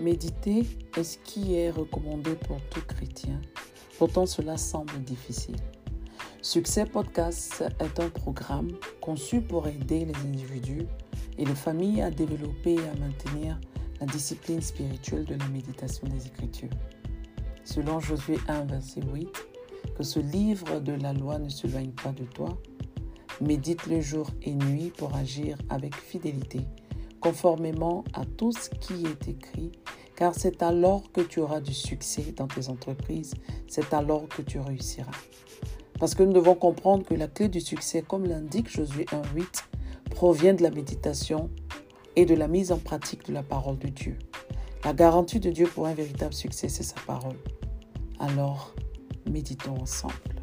Méditer est ce qui est recommandé pour tout chrétien. Pourtant, cela semble difficile. Succès Podcast est un programme conçu pour aider les individus et les familles à développer et à maintenir la discipline spirituelle de la méditation des Écritures. Selon Josué 1, verset 8, que ce livre de la loi ne se loigne pas de toi, médite le jour et nuit pour agir avec fidélité, conformément à tout ce qui est écrit, car c'est alors que tu auras du succès dans tes entreprises, c'est alors que tu réussiras. Parce que nous devons comprendre que la clé du succès, comme l'indique Josué 1.8, provient de la méditation et de la mise en pratique de la parole de Dieu. La garantie de Dieu pour un véritable succès, c'est sa parole. Alors, méditons ensemble.